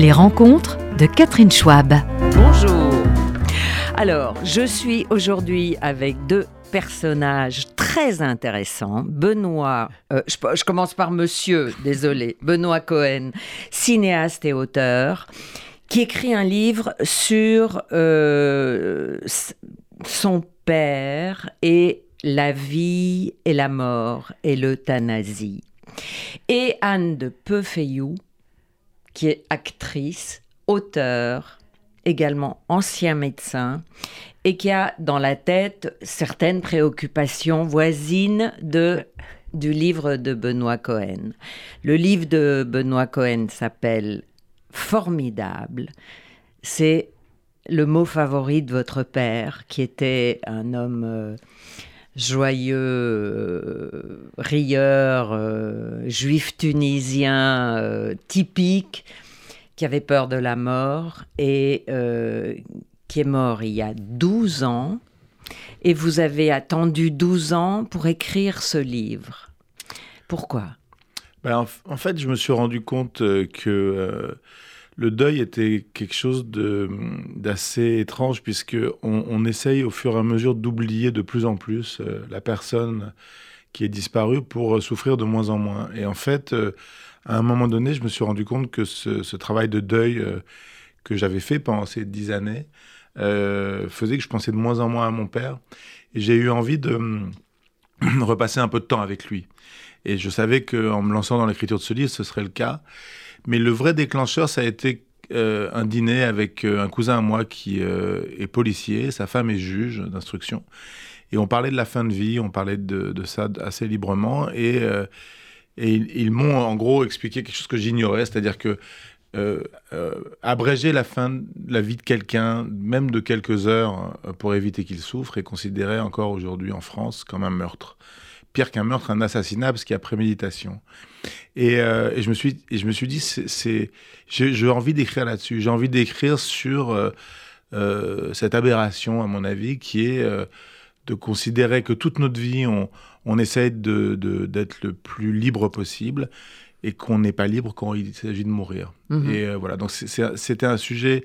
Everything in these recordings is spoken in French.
Les rencontres de Catherine Schwab. Bonjour. Alors, je suis aujourd'hui avec deux personnages très intéressants. Benoît, euh, je, commence par monsieur, désolé, Benoît Cohen, cinéaste et auteur, qui écrit un livre sur euh, son père et la vie et la mort et l'euthanasie. Et Anne de Peufeyou, qui est actrice, auteur, également ancien médecin, et qui a dans la tête certaines préoccupations voisines de, du livre de Benoît Cohen. Le livre de Benoît Cohen s'appelle Formidable. C'est le mot favori de votre père, qui était un homme euh, joyeux, euh, rieur, euh, juif tunisien euh, typique, qui avait peur de la mort et qui est mort il y a 12 ans. Et vous avez attendu 12 ans pour écrire ce livre. Pourquoi? Ben, en, fait, je me suis rendu compte que le deuil était quelque chose d'assez étrange, puisque on, essaye au fur et à mesure d'oublier de plus en plus euh, la personne qui est disparue pour euh, souffrir de moins en moins. Et en fait, euh, à un moment donné, je me suis rendu compte que ce, travail de deuil que j'avais fait pendant ces dix années faisait que je pensais de moins en moins à mon père. Et j'ai eu envie de repasser un peu de temps avec lui. Et je savais qu'en me lançant dans l'écriture de ce livre, ce serait le cas. Mais le vrai déclencheur, ça a été euh, un dîner avec euh, un cousin à moi qui euh, est policier, sa femme est juge d'instruction. Et on parlait de la fin de vie, on parlait de, ça assez librement. Et, et ils, ils m'ont en gros expliqué quelque chose que j'ignorais, c'est-à-dire que euh, euh, abréger la fin de la vie de quelqu'un, même de quelques heures, euh, pour éviter qu'il souffre, est considéré encore aujourd'hui en France comme un meurtre. Pire qu'un meurtre, un assassinat, parce qu'il y a préméditation. Et, je me suis, je me suis dit, j'ai, envie d'écrire là-dessus. J'ai envie d'écrire sur cette aberration, à mon avis, qui est de considérer que toute notre vie, on, on essaie de- d'être le plus libre possible et qu'on n'est pas libre quand il s'agit de mourir. Mhm. Et euh, voilà, donc c'était un sujet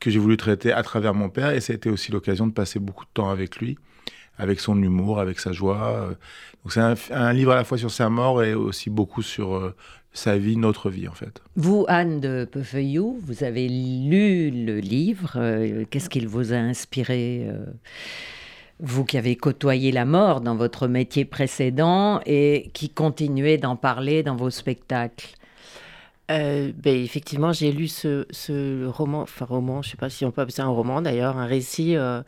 que j'ai voulu traiter à travers mon père et ça a été aussi l'occasion de passer beaucoup de temps avec lui, avec son humour, avec sa joie. euh. Donc c'est un, un livre à la fois sur sa mort et aussi beaucoup sur euh, sa vie, notre vie en fait. Vous, Anne de Peufeyou, vous avez lu le livre. euh, Qu'est-ce qu'il vous a inspiré Vous qui avez côtoyé la mort dans votre métier précédent et qui continuez d'en parler dans vos spectacles. Euh, ben, effectivement, j'ai lu ce, ce roman, enfin roman, je sais pas si on peut appeler ça un roman d'ailleurs, un récit euh,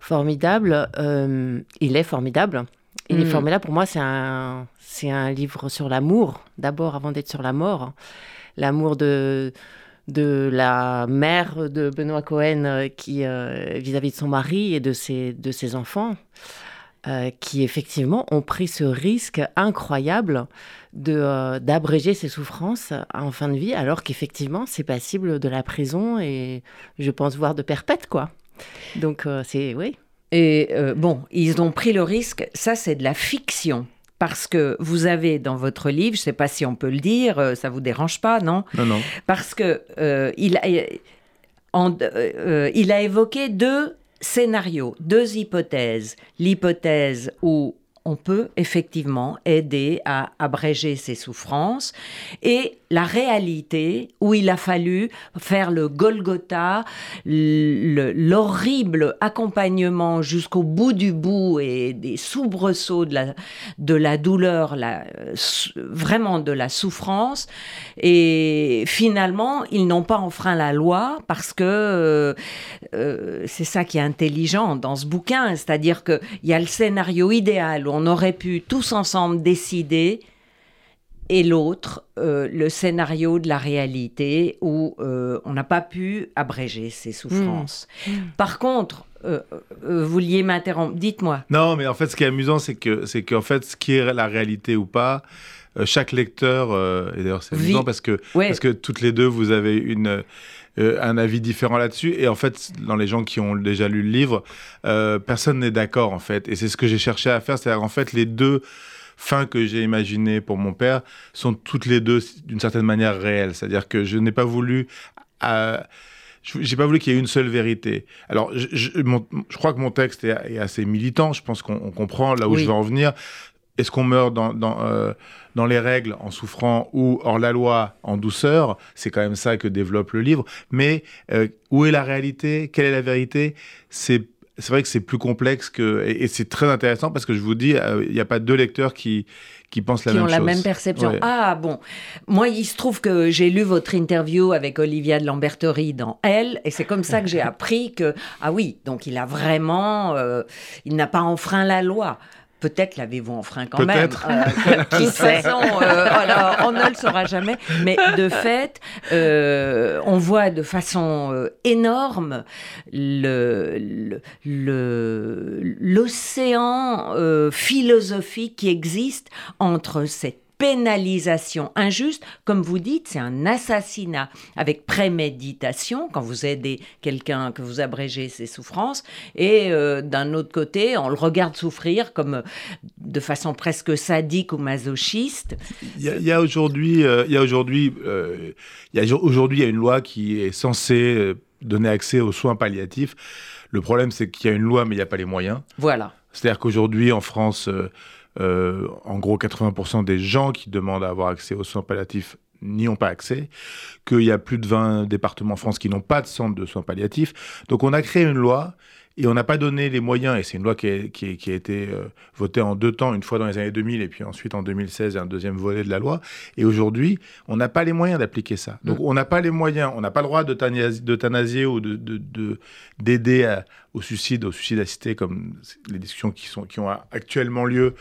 formidable. Euh, il est formidable. Il est Mm. formidable. Pour moi, c'est un, c'est un livre sur l'amour, d'abord avant d'être sur la mort. L'amour de, de la mère de Benoît Cohen euh, qui, euh, vis-à-vis de son mari et de ses, de ses enfants, euh, qui effectivement ont pris ce risque incroyable d'abréger ses souffrances en fin de vie, alors qu'effectivement, c'est passible de la prison et je pense voir de perpète, quoi. Donc, c'est, oui. Et bon, ils ont pris le risque, ça c'est de la fiction. Parce que vous avez dans votre livre, je ne sais pas si on peut le dire, euh, ça vous dérange pas, non? Non, non. Parce que euh, il, a, en- euh, euh, il a évoqué deux scénarios, deux hypothèses. L'hypothèse où on peut effectivement aider à abréger ses souffrances et la réalité où il a fallu faire le Golgotha, le- l'horrible accompagnement jusqu'au bout du bout et des soubresauts de la, de la douleur, euh, vraiment de la souffrance. Et finalement, ils n'ont pas enfreint la loi parce que euh, euh, c'est ça qui est intelligent dans ce bouquin, c'est-à-dire qu'il y a le scénario idéal on aurait pu tous ensemble décider et l'autre, euh, le scénario de la réalité où euh, on n'a pas pu abréger ses souffrances. Par contre, euh, euh, vous vouliez m'interrompre, dites-moi. Non, mais en fait, ce qui est amusant, c'est que, c'est qu'en fait, ce qui est la réalité ou pas, euh, chaque lecteur, euh, et d'ailleurs c'est amusant parce que, Ouais. parce que toutes les deux, vous avez une, euh, un avis différent là-dessus. Et en fait, dans les gens qui ont déjà lu le livre, euh, personne n'est d'accord en fait. Et c'est ce que j'ai cherché à faire, c'est-à-dire en fait les deux fins que j'ai imaginées pour mon père sont toutes les deux d'une certaine manière réelles. C'est-à-dire que je n'ai pas voulu... Euh, j'ai pas voulu qu'il y ait une seule vérité. Alors, je, je, je crois que mon texte est, est, assez militant. Je pense qu'on comprend là où oui. je veux en venir. Est-ce qu'on meurt dans, dans, euh, dans, les règles en souffrant ou hors la loi en douceur? C'est quand même ça que développe le livre. Mais euh, où est la réalité? Quelle est la vérité? C'est c'est vrai que c'est plus complexe que et, et c'est très intéressant parce que je vous dis, il euh, n'y a pas deux lecteurs qui qui pensent la qui même ont chose. la même perception. Ouais. Ah bon, moi il se trouve que j'ai lu votre interview avec Olivia de Lamberterie dans Elle, et c'est comme ça que j'ai appris que ah oui, donc il a vraiment, euh, il n'a pas enfreint la loi. Peut-être l'avez-vous enfreint quand même. Euh, qui sait? façon, euh, alors, on ne le saura jamais. Mais de fait, euh, on voit de façon euh, énorme l'océan euh, philosophique qui existe entre cette pénalisation injuste. Comme vous dites, c'est un assassinat avec préméditation quand vous aidez quelqu'un, que vous abrégez ses souffrances. Et euh, d'un autre côté, on le regarde souffrir comme de façon presque sadique ou masochiste. Il y a, il y a aujourd'hui, euh, il y a aujourd'hui, euh, il y a aujourd'hui, il y a une loi qui est censée euh, donner accès aux soins palliatifs. Le problème, c'est qu'il y a une loi, mais il n'y a pas les moyens. Voilà. C'est-à-dire qu'aujourd'hui, en France, euh, en gros, 80% des gens qui demandent à avoir accès aux soins palliatifs n'y ont pas accès, qu'il y a plus de 20 départements en France qui n'ont pas de centre de soins palliatifs. Donc on a créé une loi et on n'a pas donné les moyens, et c'est une loi qui a, qui, a, qui a été euh, votée en deux temps, une fois dans les années 2000 et puis ensuite en 2016, un deuxième volet de la loi. Et aujourd'hui, on n'a pas les moyens d'appliquer ça. Donc mmh. on n'a pas les moyens, on n'a pas le droit d'euthanasier ou de, de, d'aider de, au suicide, au suicide assisté, comme les discussions qui, sont, qui ont actuellement lieu.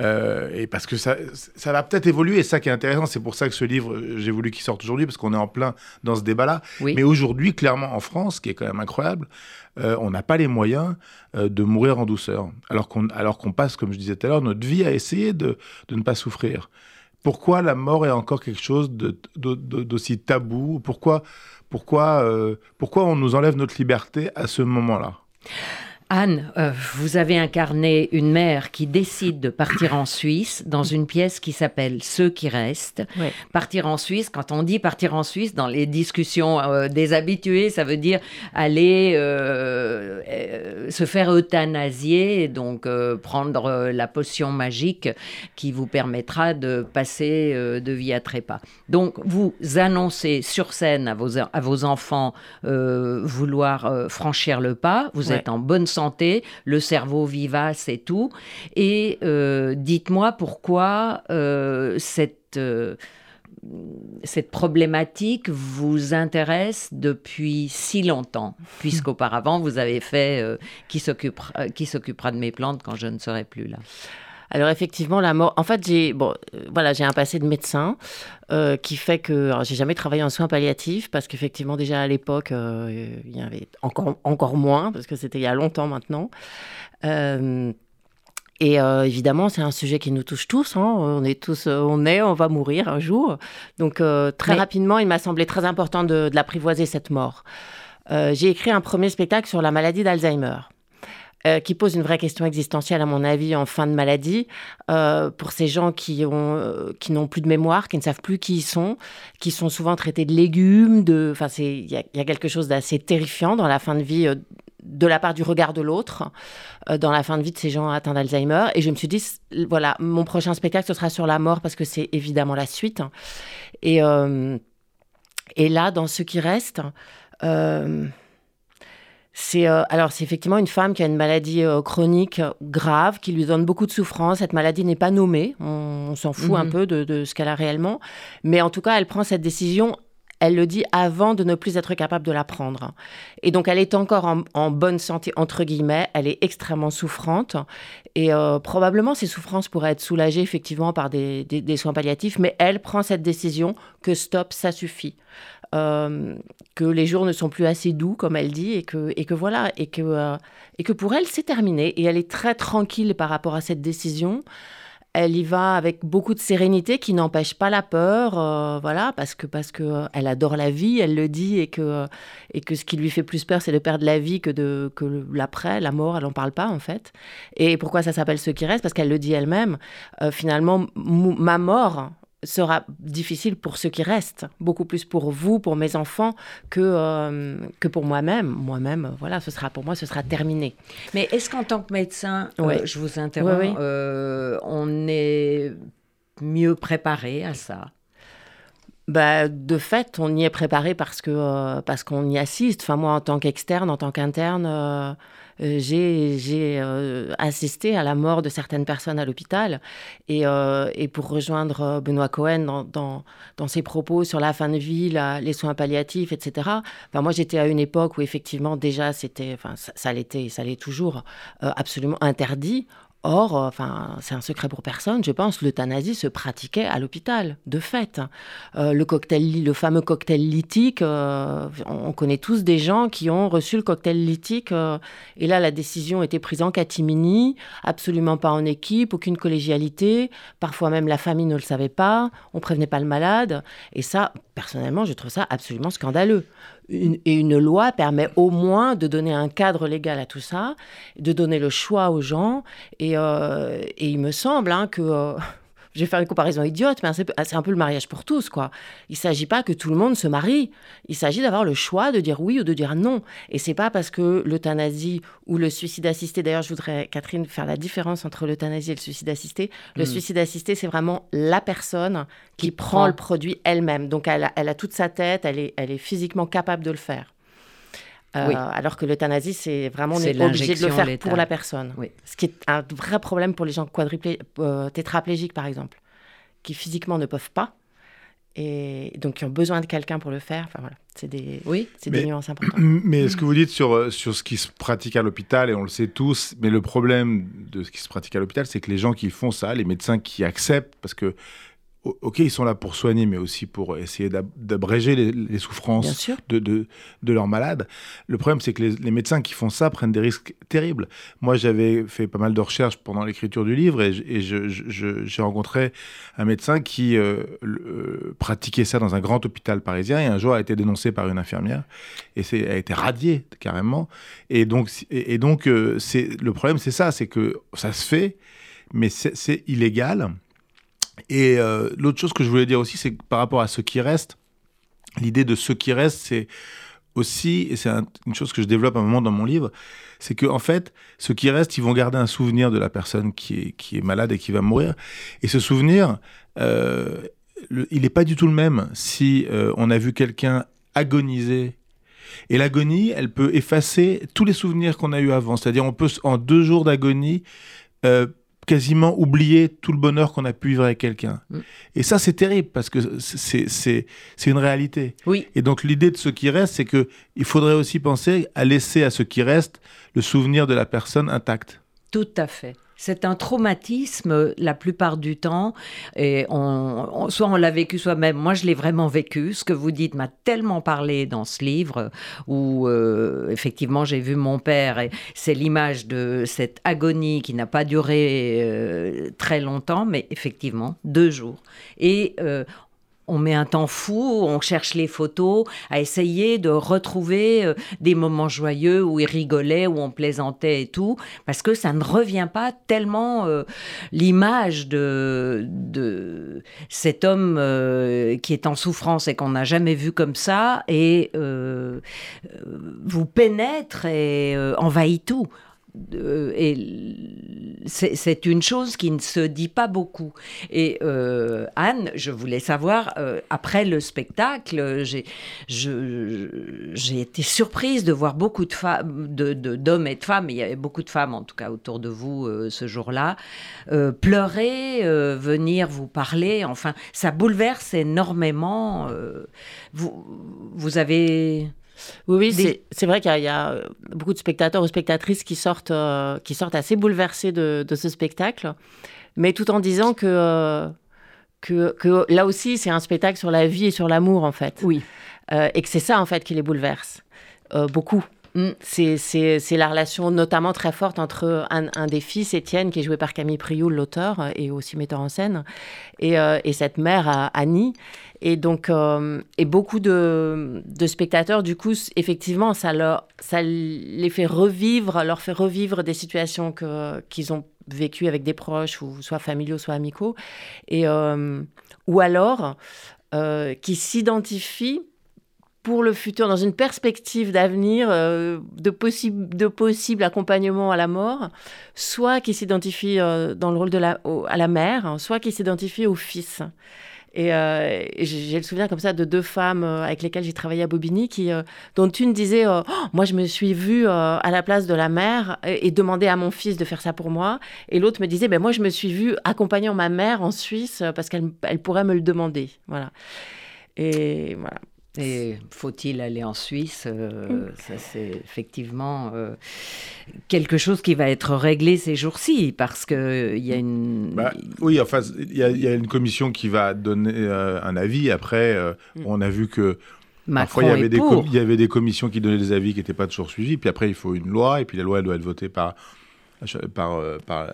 Euh, et parce que ça, ça va peut-être évoluer, et ça qui est intéressant, c'est pour ça que ce livre, j'ai voulu qu'il sorte aujourd'hui, parce qu'on est en plein dans ce débat-là. Oui. Mais aujourd'hui, clairement, en France, ce qui est quand même incroyable, euh, on n'a pas les moyens euh, de mourir en douceur, alors qu'on qu'on passe, comme je disais tout à l'heure, notre vie à essayer de, de ne pas souffrir. Pourquoi la mort est encore quelque chose d'aussi tabou? Pourquoi, pourquoi, pourquoi on nous enlève notre liberté à ce moment-là? Anne, euh, vous avez incarné une mère qui décide de partir en Suisse dans une pièce qui s'appelle Ceux qui restent. Partir en Suisse, quand on dit partir en Suisse, dans les discussions euh, des habitués, ça veut dire aller euh, se faire euthanasier, donc euh, prendre la potion magique qui vous permettra de passer euh, de vie à trépas. Donc vous annoncez sur scène à vos, à vos enfants euh, vouloir franchir le pas, vous Ouais. êtes en bonne santé, le cerveau vivace et tout. Et euh, dites-moi pourquoi euh, cette, euh, cette problématique vous intéresse depuis si longtemps, puisqu'auparavant vous avez fait qui s'occupera de mes plantes quand je ne serai plus là? Alors effectivement, la mort. En fait, j'ai bon, euh, voilà, j'ai un passé de médecin euh, qui fait que j'ai jamais travaillé en soins palliatifs parce qu'effectivement déjà à l'époque euh, il y avait encore encore moins parce que c'était il y a longtemps maintenant. Et évidemment, c'est un sujet qui nous touche tous. Hein. On est tous, on est, on va mourir un jour. Donc très Mais- rapidement, il m'a semblé très important de, de l'apprivoiser cette mort. J'ai écrit un premier spectacle sur la maladie d'Alzheimer. Euh, qui pose une vraie question existentielle, à mon avis, en fin de maladie, euh, pour ces gens qui ont, euh, qui n'ont plus de mémoire, qui ne savent plus qui ils sont, qui sont souvent traités de légumes, enfin, il y, a- quelque chose d'assez terrifiant dans la fin de vie, de la part du regard de l'autre, dans la fin de vie de ces gens atteints d'Alzheimer. Et je me suis dit, voilà, mon prochain spectacle, ce sera sur la mort, parce que c'est évidemment la suite. Et, et là, dans ce qui reste, c'est euh, alors c'est effectivement une femme qui a une maladie euh, chronique grave qui lui donne beaucoup de souffrance. Cette maladie n'est pas nommée, on, on s'en fout Mhm. un peu de, de ce qu'elle a réellement, mais en tout cas elle prend cette décision. Elle le dit avant de ne plus être capable de la prendre. Et donc elle est encore en, en bonne santé, entre guillemets, elle est extrêmement souffrante. Et euh, probablement ces souffrances pourraient être soulagées effectivement par des, des- des soins palliatifs, mais elle prend cette décision que stop, ça suffit. Euh, que les jours ne sont plus assez doux, comme elle dit, et que, et que voilà, et que, euh, et que pour elle, c'est terminé. Et elle est très tranquille par rapport à cette décision. elle y va avec beaucoup de sérénité qui n'empêche pas la peur, euh, voilà, parce que parce que elle adore la vie, elle le dit et que et que ce qui lui fait plus peur c'est de perdre la vie que de que l'après, la mort, elle en parle pas en fait. Et pourquoi ça s'appelle ce qui reste? Parce qu'elle le dit elle-même. Finalement, ma mort, sera difficile pour ceux qui restent, beaucoup plus pour vous, pour mes enfants, que, euh, que pour moi-même. Moi-même, voilà, ce sera pour moi, ce sera terminé. Mais est-ce qu'en tant que médecin, euh, je vous interromps, euh, on est mieux préparé à ça? Bah, de fait, on y est préparé parce que parce qu'on y assiste. Enfin, moi, en tant qu'externe, en tant qu'interne, euh, j'ai euh, assisté à la mort de certaines personnes à l'hôpital. Et, euh, et, pour rejoindre Benoît Cohen dans, ses propos sur la fin de vie, les soins palliatifs, etc., enfin, moi j'étais à une époque où effectivement déjà c'était, enfin, ça, ça l'était, ça l'est toujours, absolument interdit. Or, euh, enfin, c'est un secret pour personne, je pense, l'euthanasie se pratiquait à l'hôpital, de fait. Euh, le cocktail, le fameux cocktail lithique, euh, on connaît tous des gens qui ont reçu le cocktail lithique, et là, la décision était prise en catimini, absolument pas en équipe, aucune collégialité, parfois même la famille ne le savait pas, on prévenait pas le malade, et ça, personnellement, je trouve ça absolument scandaleux et une loi permet au moins de donner un cadre légal à tout ça, de donner le choix aux gens. Et, euh, il me semble hein, que euh, je vais faire une comparaison idiote, mais c'est un peu le mariage pour tous, quoi. Il ne s'agit pas que tout le monde se marie. Il s'agit d'avoir le choix de dire oui ou de dire non. Et c'est pas parce que l'euthanasie ou le suicide assisté, d'ailleurs, je voudrais, Catherine, faire la différence entre l'euthanasie et le suicide assisté. Le hmm. suicide assisté, c'est vraiment la personne qui, prend, le produit elle-même. Donc, elle a, toute sa tête, elle est, elle est physiquement capable de le faire. Euh, alors que l'euthanasie, c'est vraiment on est, obligé de le faire pour la personne. Ce qui est un vrai problème pour les gens quadruplés, euh, tétraplégiques, par exemple, qui physiquement ne peuvent pas et donc qui ont besoin de quelqu'un pour le faire. Enfin voilà, c'est des, oui, c'est des nuances importantes. Mais ce que vous dites sur, euh, sur ce qui se pratique à l'hôpital, et on le sait tous, mais le problème de ce qui se pratique à l'hôpital, c'est que les gens qui font ça, les médecins qui acceptent, parce que ok, ils sont là pour soigner, mais aussi pour essayer d'abréger les, souffrances de, de, de, leurs malades. Le problème, c'est que les, médecins qui font ça prennent des risques terribles. Moi, j'avais fait pas mal de recherches pendant l'écriture du livre et, j'ai rencontré un médecin qui euh, euh, pratiquait ça dans un grand hôpital parisien et un jour a été dénoncé par une infirmière et a été radié carrément. Et donc, et, donc euh, le problème, c'est ça, c'est que ça se fait, mais c'est illégal et euh, l'autre chose que je voulais dire aussi, c'est par rapport à ce qui reste, l'idée de ce qui reste, c'est aussi, et c'est une chose que je développe à un moment dans mon livre, c'est que en fait, ce qui reste, ils vont garder un souvenir de la personne qui est, qui est malade et qui va mourir. Et ce souvenir, euh, il n'est pas du tout le même si euh, on a vu quelqu'un agoniser. Et l'agonie, elle peut effacer tous les souvenirs qu'on a eu avant. C'est-à-dire, on peut, en deux jours d'agonie, quasiment oublier tout le bonheur qu'on a pu vivre avec quelqu'un. Mm. Et ça, c'est terrible parce que c'est une réalité. Oui. Et donc, l'idée de ce qui reste, c'est que il faudrait aussi penser à laisser à ce qui reste le souvenir de la personne intacte. Tout à fait. C'est un traumatisme la plupart du temps, et on, soit on l'a vécu soi-même. Moi, je l'ai vraiment vécu. Ce que vous dites m'a tellement parlé dans ce livre où euh, effectivement j'ai vu mon père et c'est l'image de cette agonie qui n'a pas duré euh, très longtemps, mais effectivement deux jours. Et euh, on met un temps fou, on cherche les photos, à essayer de retrouver euh, des moments joyeux où il rigolait, où on plaisantait et tout, parce que ça ne revient pas tellement euh, l'image de, de cet homme euh, qui est en souffrance et qu'on n'a jamais vu comme ça, et vous pénètre et envahit tout et c'est une chose qui ne se dit pas beaucoup. Et euh, Anne, je voulais savoir, euh, après le spectacle, j'ai été surprise de voir beaucoup de femmes, d'hommes et de femmes, il y avait beaucoup de femmes en tout cas autour de vous euh, ce jour-là, pleurer, venir vous parler, enfin, ça bouleverse énormément. vous, vous avez... Oui, oui c'est vrai qu'il y, a euh, beaucoup de spectateurs ou spectatrices qui sortent, euh, qui sortent assez bouleversés de, ce spectacle, mais tout en disant que, euh, que, que, là aussi, c'est un spectacle sur la vie et sur l'amour, en fait. Oui. et que c'est ça, en fait, qui les bouleverse. beaucoup. Mm. C'est la relation notamment très forte entre un, des fils, Étienne, qui est joué par Camille Prioul, l'auteur et aussi metteur en scène, et, et cette mère, Annie. Et donc, beaucoup de, spectateurs, du coup, effectivement, ça, les fait revivre, leur fait revivre des situations qu'ils ont vécues avec des proches, soit familiaux, soit amicaux. Ou alors, euh, qui s'identifient pour le futur, dans une perspective d'avenir, euh, de, possible, accompagnement à la mort, soit qui s'identifient euh, dans le rôle de la, à la mère, soit qui s'identifient au fils. Et, j'ai le souvenir comme ça de deux femmes avec lesquelles j'ai travaillé à Bobigny, dont une disait oh, Moi, je me suis vue à la place de la mère et, demander à mon fils de faire ça pour moi. Et l'autre me disait ben, Moi, je me suis vue accompagnant ma mère en Suisse parce qu'elle elle pourrait me le demander. Voilà. Et voilà. Et faut-il aller en Suisse euh, Ça, c'est effectivement euh, quelque chose qui va être réglé ces jours-ci, parce qu'il euh, y a une... Bah, oui, enfin, il y, y, a une commission qui va donner un avis. Après, mm. on a vu que Macron parfois, il y, avait des il y avait des commissions qui donnaient des avis qui n'étaient pas toujours suivis. Puis après, il faut une loi, et puis la loi, elle doit être votée par, par, par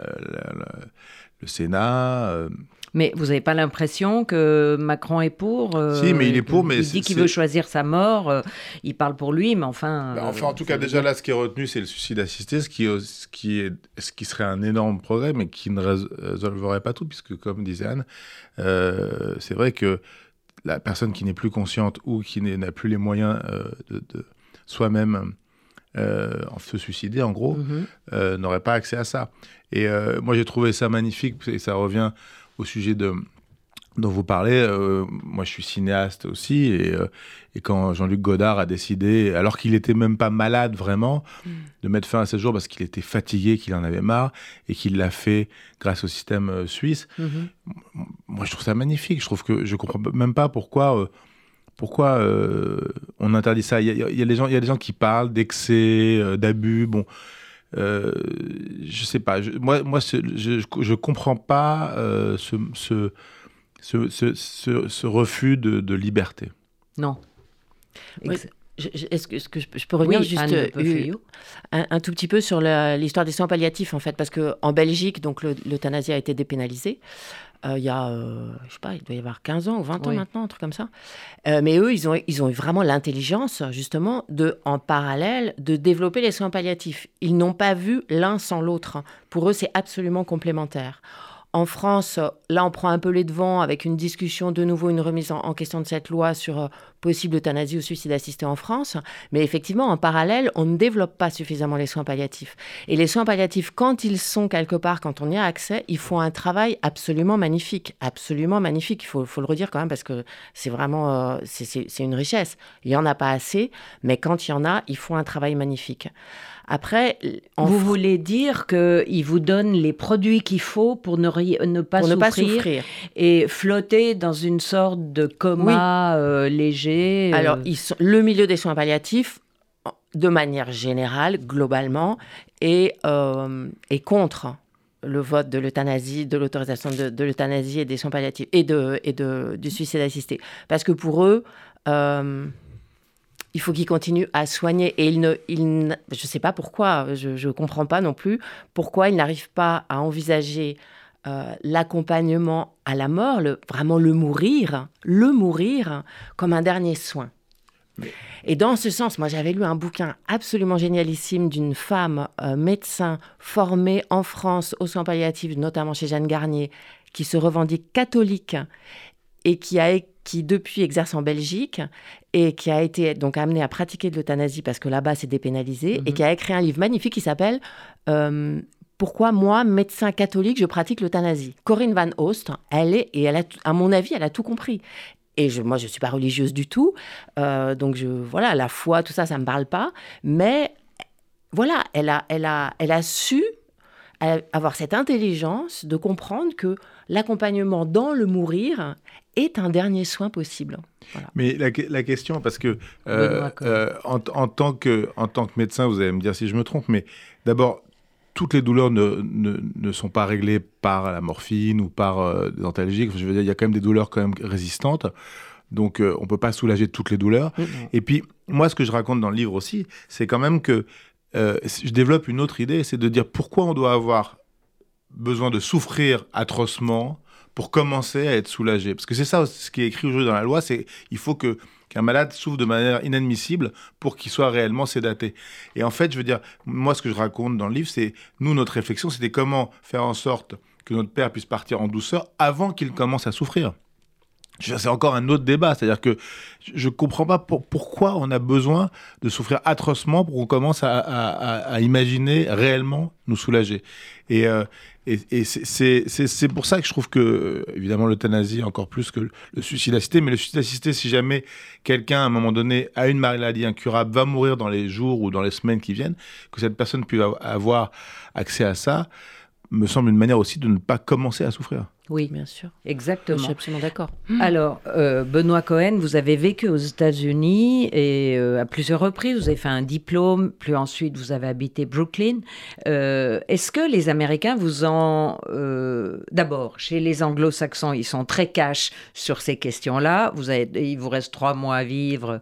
le Sénat. Mais vous n'avez pas l'impression que Macron est pour euh, Si, mais il est pour, mais... Il dit qu'il veut choisir sa mort, euh, il parle pour lui, mais enfin... Bah, enfin, en tout cas, déjà là, ce qui est retenu, c'est le suicide assisté, ce qui, ce, qui est, ce qui serait un énorme progrès, mais qui ne résolverait pas tout, puisque, comme disait Anne, euh, c'est vrai que la personne qui n'est plus consciente ou qui n'a plus les moyens de, soi-même se suicider, en gros, mm-hmm. n'aurait pas accès à ça. Et moi, j'ai trouvé ça magnifique, et ça revient au sujet de, dont vous parlez, euh, moi je suis cinéaste aussi, et, euh, et quand Jean-Luc Godard a décidé, alors qu'il n'était même pas malade vraiment, mm. de mettre fin à ce jour parce qu'il était fatigué, qu'il en avait marre, et qu'il l'a fait grâce au système euh, suisse, mm-hmm. moi je trouve ça magnifique. Je trouve que je comprends même pas pourquoi. pourquoi on interdit ça il y, a, des gens, il y a des gens qui parlent d'excès, d'abus. Bon, euh, je sais pas. moi, moi je, je, comprends pas euh, ce, ce, ce, ce, refus de, de liberté. Non. Est-ce que, que, je, peux revenir juste euh, un, tout petit peu sur l'histoire des soins palliatifs en fait parce que en Belgique donc l'euthanasie a été dépénalisée euh, il y a, euh, je sais pas, il doit y avoir 15 ans ou 20 ans maintenant, un truc comme ça. Euh, mais eux, ils ont, ils ont eu vraiment l'intelligence, justement, de, en parallèle, de développer les soins palliatifs. Ils n'ont pas vu l'un sans l'autre. Pour eux, c'est absolument complémentaire. En France, là, on prend un peu les devants avec une discussion, de nouveau, une remise en, question de cette loi sur euh, possible euthanasie ou suicide assisté en France. Mais effectivement, en parallèle, on ne développe pas suffisamment les soins palliatifs. Et les soins palliatifs, quand ils sont quelque part, quand on y a accès, ils font un travail absolument magnifique. Absolument magnifique. Il faut, le redire quand même parce que c'est vraiment, euh, c'est une richesse. Il n'y en a pas assez, mais quand il y en a, ils font un travail magnifique. Après, vous voulez dire qu'il vous donne les produits qu'il faut pour ne, ne, pas, souffrir, pas, souffrir, et flotter dans une sorte de coma euh, léger. Euh. Alors, ils sont, le milieu des soins palliatifs, de manière générale, globalement, est, euh, est contre le vote de l'euthanasie, de l'autorisation de, l'euthanasie et des soins palliatifs et, de, et de, du suicide assisté. Parce que pour eux, il faut qu'il continue à soigner. Et il ne, il je ne sais pas pourquoi, je ne comprends pas non plus pourquoi il n'arrive pas à envisager euh, l'accompagnement à la mort, le, vraiment le mourir, le mourir comme un dernier soin. Et dans ce sens, moi j'avais lu un bouquin absolument génialissime d'une femme euh, médecin formée en France aux soins palliatifs, notamment chez Jeanne Garnier, qui se revendique catholique et qui a qui depuis exerce en Belgique et qui a été donc amené à pratiquer de l'euthanasie parce que là-bas c'est dépénalisé et mhm. qui a écrit un livre magnifique qui s'appelle euh, Pourquoi moi, médecin catholique, je pratique l'euthanasie? Corinne Van Oost, elle est et elle a, à mon avis, elle a tout compris. Et je, moi, je suis pas religieuse du tout, euh, donc je voilà, la foi, tout ça, ça me parle pas. Mais voilà, elle a, elle a, elle a su avoir cette intelligence de comprendre que l'accompagnement dans le mourir est un dernier soin possible. Mais la, question, parce que, euh, euh, en, tant que en tant que médecin, vous allez me dire si je me trompe, mais d'abord, toutes les douleurs ne, ne, sont pas réglées par la morphine ou par euh, des antalgiques. Je veux dire, il y a quand même des douleurs quand même résistantes. Donc, on ne peut pas soulager toutes les douleurs. Et puis, moi, ce que je raconte dans le livre aussi, c'est quand même que je développe une autre idée, c'est de dire pourquoi on doit avoir besoin de souffrir atrocement pour commencer à être soulagé. Parce que c'est ça ce qui est écrit aujourd'hui dans la loi, c'est il faut que qu'un malade souffre de manière inadmissible pour qu'il soit réellement sédaté. Et en fait, je veux dire, moi, ce que je raconte dans le livre, c'est, nous, notre réflexion, c'était comment faire en sorte que notre père puisse partir en douceur avant qu'il commence à souffrir. C'est encore un autre débat, c'est-à-dire que je ne comprends pas pourquoi on a besoin de souffrir atrocement pour qu'on commence à, imaginer réellement nous soulager. Et, euh, c'est pour ça que je trouve que, évidemment, l'euthanasie, encore plus que le suicide assisté, mais le suicide assisté, si jamais quelqu'un, à un moment donné, a une maladie incurable, va mourir dans les jours ou dans les semaines qui viennent, que cette personne puisse avoir accès à ça, me semble une manière aussi de ne pas commencer à souffrir. Oui, bien sûr. Exactement. Je suis absolument d'accord. Alors, euh, Benoît Cohen, vous avez vécu aux États-Unis et euh, à plusieurs reprises, vous avez fait un diplôme, puis ensuite vous avez habité Brooklyn. Euh, est-ce que les Américains vous ont... D'abord, chez les anglo-saxons, ils sont très cash sur ces questions-là. Vous avez, il vous reste trois mois à vivre,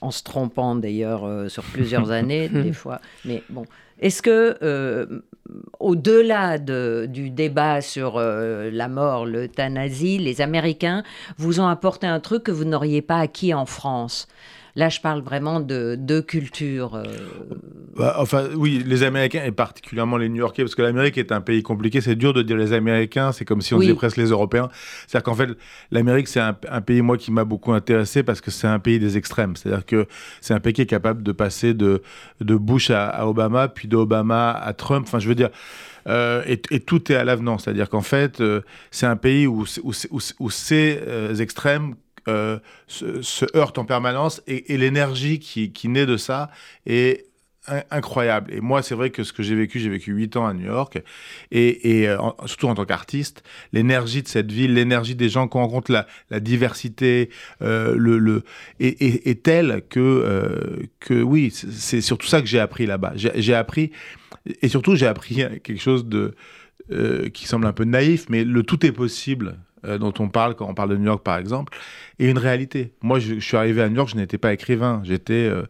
en se trompant d'ailleurs sur plusieurs années, des fois. Mais bon, est-ce que au-delà du débat sur euh, la mort, l'euthanasie, les Américains vous ont apporté un truc que vous n'auriez pas acquis en France. Là, je parle vraiment de deux cultures. Euh. Bah, enfin, oui, les Américains et particulièrement les New-Yorkais, parce que l'Amérique est un pays compliqué. C'est dur de dire les Américains. C'est comme si on disait presque les Européens. C'est-à-dire qu'en fait, l'Amérique, c'est un, pays moi qui m'a beaucoup intéressé parce que c'est un pays des extrêmes. C'est-à-dire que c'est un pays qui est capable de passer de de Bush à, Obama, puis d'Obama à Trump. Enfin, je veux dire. Euh, et, tout est à l'avenant. C'est-à-dire qu'en fait, euh, c'est un pays où, où, où ces extrêmes euh, se, heurte en permanence et, l'énergie qui, naît de ça est incroyable. Et moi, c'est vrai que ce que j'ai vécu, j'ai vécu huit ans à New York, et, euh, surtout en tant qu'artiste, l'énergie de cette ville, l'énergie des gens qu'on rencontre, la, la diversité, euh, le, est, telle que, que oui, c'est surtout ça que j'ai appris là-bas. J'ai appris, et surtout j'ai appris quelque chose de, qui semble un peu naïf, mais le tout est possible euh, dont on parle quand on parle de New York, par exemple, est une réalité. Moi, je, suis arrivé à New York, je n'étais pas écrivain, j'étais euh,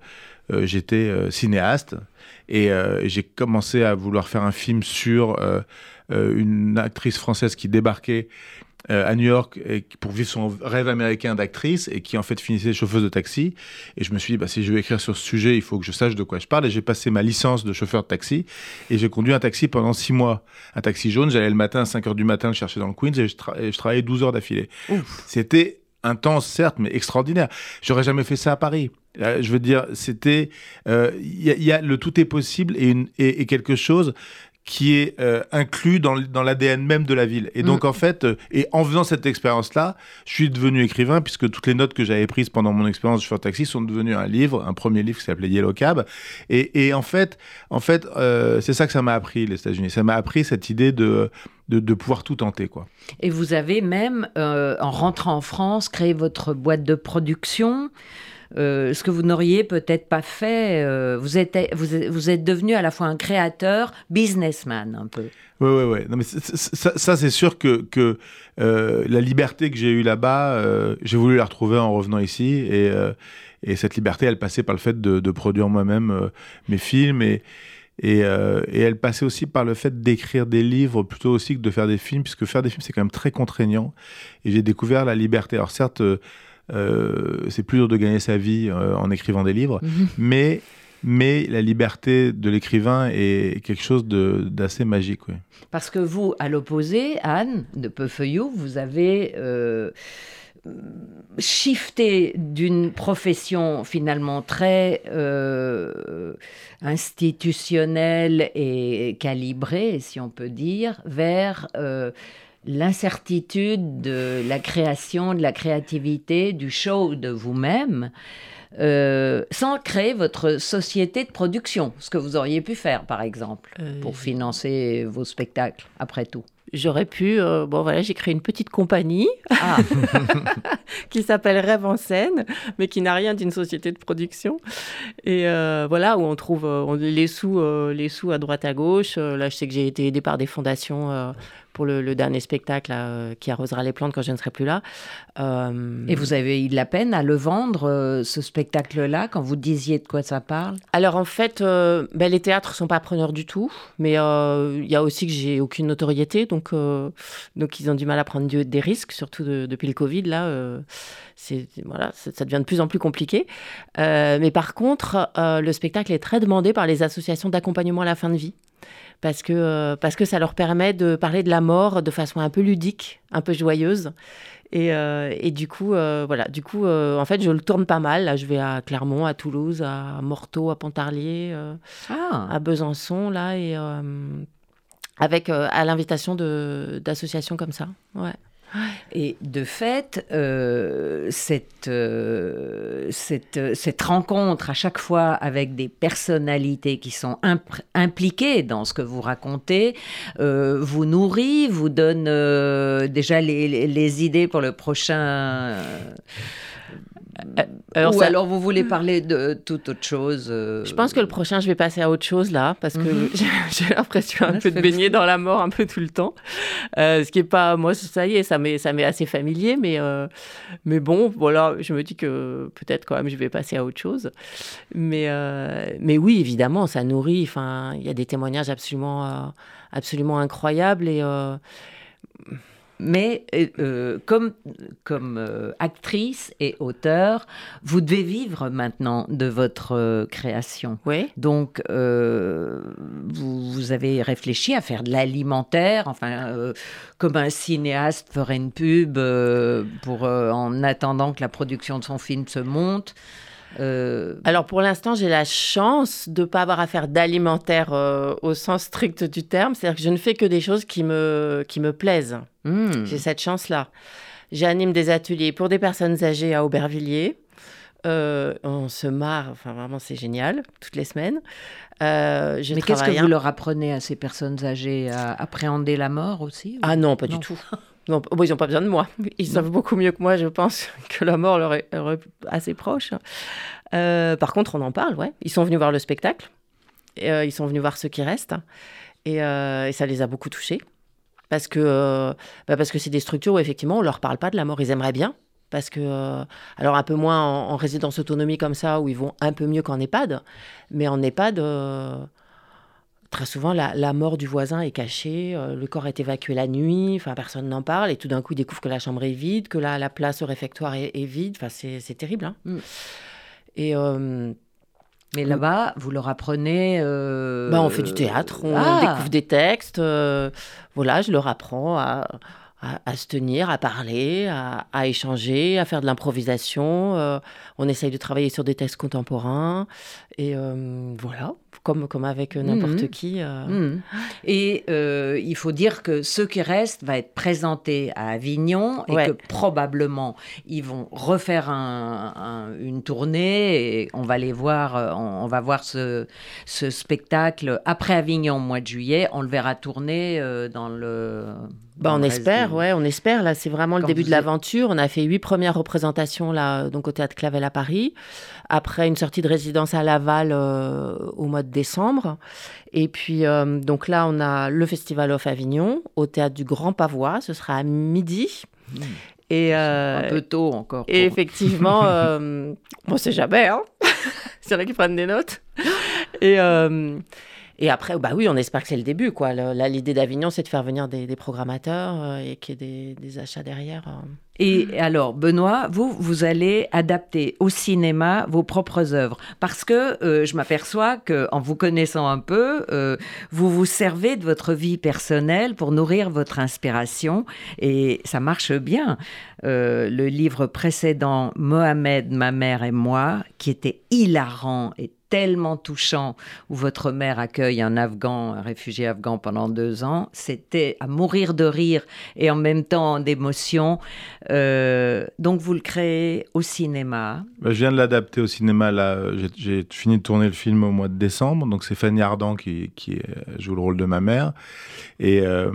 euh, j'étais cinéaste et j'ai commencé à vouloir faire un film sur une actrice française qui débarquait euh, à New York pour vivre son rêve américain d'actrice et qui en fait finissait chauffeuse de taxi. Et je me suis dit, bah, si je veux écrire sur ce sujet, il faut que je sache de quoi je parle. Et j'ai passé ma licence de chauffeur de taxi et j'ai conduit un taxi pendant six mois. Un taxi jaune, j'allais le matin à 5 heures du matin le chercher dans le Queens et je, je travaillais 12 heures d'affilée. C'était intense, certes, mais extraordinaire. J'aurais jamais fait ça à Paris. Euh, je veux dire, c'était, il euh, y, a le tout est possible et, une, et, et quelque chose qui est euh, inclus dans, dans l'ADN même de la ville. Et donc, mm. en fait, euh, et en faisant cette expérience-là, je suis devenu écrivain, puisque toutes les notes que j'avais prises pendant mon expérience de chauffeur taxi sont devenues un livre, un premier livre qui s'appelait Yellow Cab. Et, et en fait, en fait euh, c'est ça que ça m'a appris, les États-Unis. Ça m'a appris cette idée de, de, de, pouvoir tout tenter. Quoi. Et vous avez même, en rentrant en France, créé votre boîte de production. Euh, ce que vous n'auriez peut-être pas fait. Euh, vous, êtes, vous, êtes devenu à la fois un créateur, businessman un peu. Oui, oui, oui. Non, mais ça, c'est sûr que, que euh, la liberté que j'ai eue là-bas, j'ai voulu la retrouver en revenant ici. Et, et, cette liberté, elle passait par le fait de, produire moi-même mes films. Et, et, et, elle passait aussi par le fait d'écrire des livres plutôt aussi que de faire des films, puisque faire des films, c'est quand même très contraignant. Et j'ai découvert la liberté. Alors certes, c'est plus dur de gagner sa vie euh, en écrivant des livres, mhm. mais mais la liberté de l'écrivain est quelque chose d'assez magique. Parce que vous, à l'opposé, Anne de Peufeuillou, vous avez euh, shifté d'une profession finalement très institutionnelle et calibrée, si on peut dire, vers l'incertitude de la création, de la créativité, du show de vous-même, euh, sans créer votre société de production, ce que vous auriez pu faire, par exemple, euh, pour financer vos spectacles, après tout. J'aurais pu, euh, bon voilà, j'ai créé une petite compagnie ah. qui s'appelle Rêve en scène, mais qui n'a rien d'une société de production. Et voilà, où on trouve les, sous, les sous à droite à gauche. là, je sais que j'ai été aidée par des fondations pour le, dernier spectacle qui arrosera les plantes quand je ne serai plus là. Et vous avez eu de la peine à le vendre, ce spectacle-là, quand vous disiez de quoi ça parle? Alors en fait, ben, les théâtres sont pas preneurs du tout, mais il y a aussi que j'ai aucune notoriété, donc, donc ils ont du mal à prendre des risques, surtout depuis le Covid. Là, c'est voilà, ça devient de plus en plus compliqué. mais par contre, le spectacle est très demandé par les associations d'accompagnement à la fin de vie parce que, euh, parce que ça leur permet de parler de la mort de façon un peu ludique, un peu joyeuse. Et, euh, et du coup, euh, voilà, du coup, en fait, je le tourne pas mal. Là, je vais à Clermont, à Toulouse, à Morteau, à Pontarlier, ah. à Besançon, là, et avec à l'invitation d'associations comme ça. Ouais. Et de fait, euh, cette, euh, cette, cette, rencontre à chaque fois avec des personnalités qui sont impliquées dans ce que vous racontez euh, vous nourrit, vous donne déjà les, les, idées pour le prochain euh, alors Ou alors vous voulez parler de toute autre chose euh, Je pense que le prochain, je vais passer à autre chose là, parce que mhm. j'ai l'impression un peu de baigner dans la mort un peu tout le temps. Euh, ce qui est pas, moi, ça y est, ça m'est assez familier, mais, mais bon, voilà, je me dis que peut-être quand même je vais passer à autre chose. Mais, mais oui, évidemment, ça nourrit. Enfin, il y a des témoignages absolument, absolument incroyables et mais euh, euh, comme, comme euh, actrice et auteur, vous devez vivre maintenant de votre création. Oui. Donc, vous, vous, avez réfléchi à faire de l'alimentaire, enfin, comme un cinéaste ferait une pub pour, en attendant que la production de son film se monte. Euh, Alors pour l'instant, j'ai la chance de ne pas avoir à faire d'alimentaire euh, au sens strict du terme. C'est-à-dire que je ne fais que des choses qui me, qui me plaisent. Hmm. J'ai cette chance-là. J'anime des ateliers pour des personnes âgées à Aubervilliers. Euh, on se marre, enfin vraiment c'est génial, toutes les semaines. Mais qu'est-ce que vous leur apprenez à ces personnes âgées à appréhender la mort aussi Ah non, pas du tout. Non, ils n'ont pas besoin de moi. Ils savent beaucoup mieux que moi, je pense, que la mort leur est, assez proche. Euh, par contre, on en parle, ouais. Ils sont venus voir le spectacle. Et, euh, ils sont venus voir ceux qui restent. Et, euh, ça les a beaucoup touchés. Parce que bah parce que c'est des structures où, effectivement, on ne leur parle pas de la mort. Ils aimeraient bien. Parce que, alors un peu moins en, en, résidence autonomie comme ça, où ils vont un peu mieux qu'en EHPAD. Mais en EHPAD Très souvent, la, mort du voisin est cachée, euh, le corps est évacué la nuit, enfin personne n'en parle, et tout d'un coup, ils découvrent que la chambre est vide, que la, la place au réfectoire est, vide. Enfin, c'est terrible. Hein. Mm. Et euh, mais là-bas, vous leur apprenez. Euh, bah, on fait du théâtre, on ah. découvre des textes. voilà, je leur apprends à, à, se tenir, à parler, à, à échanger, à faire de l'improvisation. on essaye de travailler sur des textes contemporains. Et voilà comme, comme avec euh, n'importe mhm. qui. Euh. Mhm. Et euh, il faut dire que ce qui reste va être présenté à Avignon et que probablement ils vont refaire une tournée et on va les voir, on, va voir ce, ce, spectacle après Avignon au mois de juillet. On le verra tourner dans le. Bah, on espère, ouais, on espère. Là, c'est vraiment le début de l'aventure. On a fait huit premières représentations là, donc au théâtre Clavel à Paris après une sortie de résidence à Laval euh, au mois de décembre. Et puis, euh, donc là, on a le Festival of Avignon au théâtre du Grand Pavois. Ce sera à midi. Mmh. Et, euh, un peu tôt encore. Et effectivement, on sait jamais, hein c'est vrai qu'ils prennent des notes. Et, et après, bah oui, on espère que c'est le début. quoi. L'idée d'Avignon, c'est de faire venir des, programmateurs euh, et qu'il y ait des, achats derrière. Euh. Et alors, Benoît, vous, vous allez adapter au cinéma vos propres œuvres. Parce que euh, je m'aperçois qu'en vous connaissant un peu, vous vous servez de votre vie personnelle pour nourrir votre inspiration. Et ça marche bien. le livre précédent, Mohamed, ma mère et moi, qui était hilarant et tellement touchant où votre mère accueille un Afghan, un réfugié afghan pendant deux ans. C'était à mourir de rire et en même temps d'émotion. Euh, donc vous le créez au cinéma. Bah, je viens de l'adapter au cinéma. J'ai fini de tourner le film au mois de décembre. Donc c'est Fanny Ardant qui, qui, joue le rôle de ma mère. Et, euh,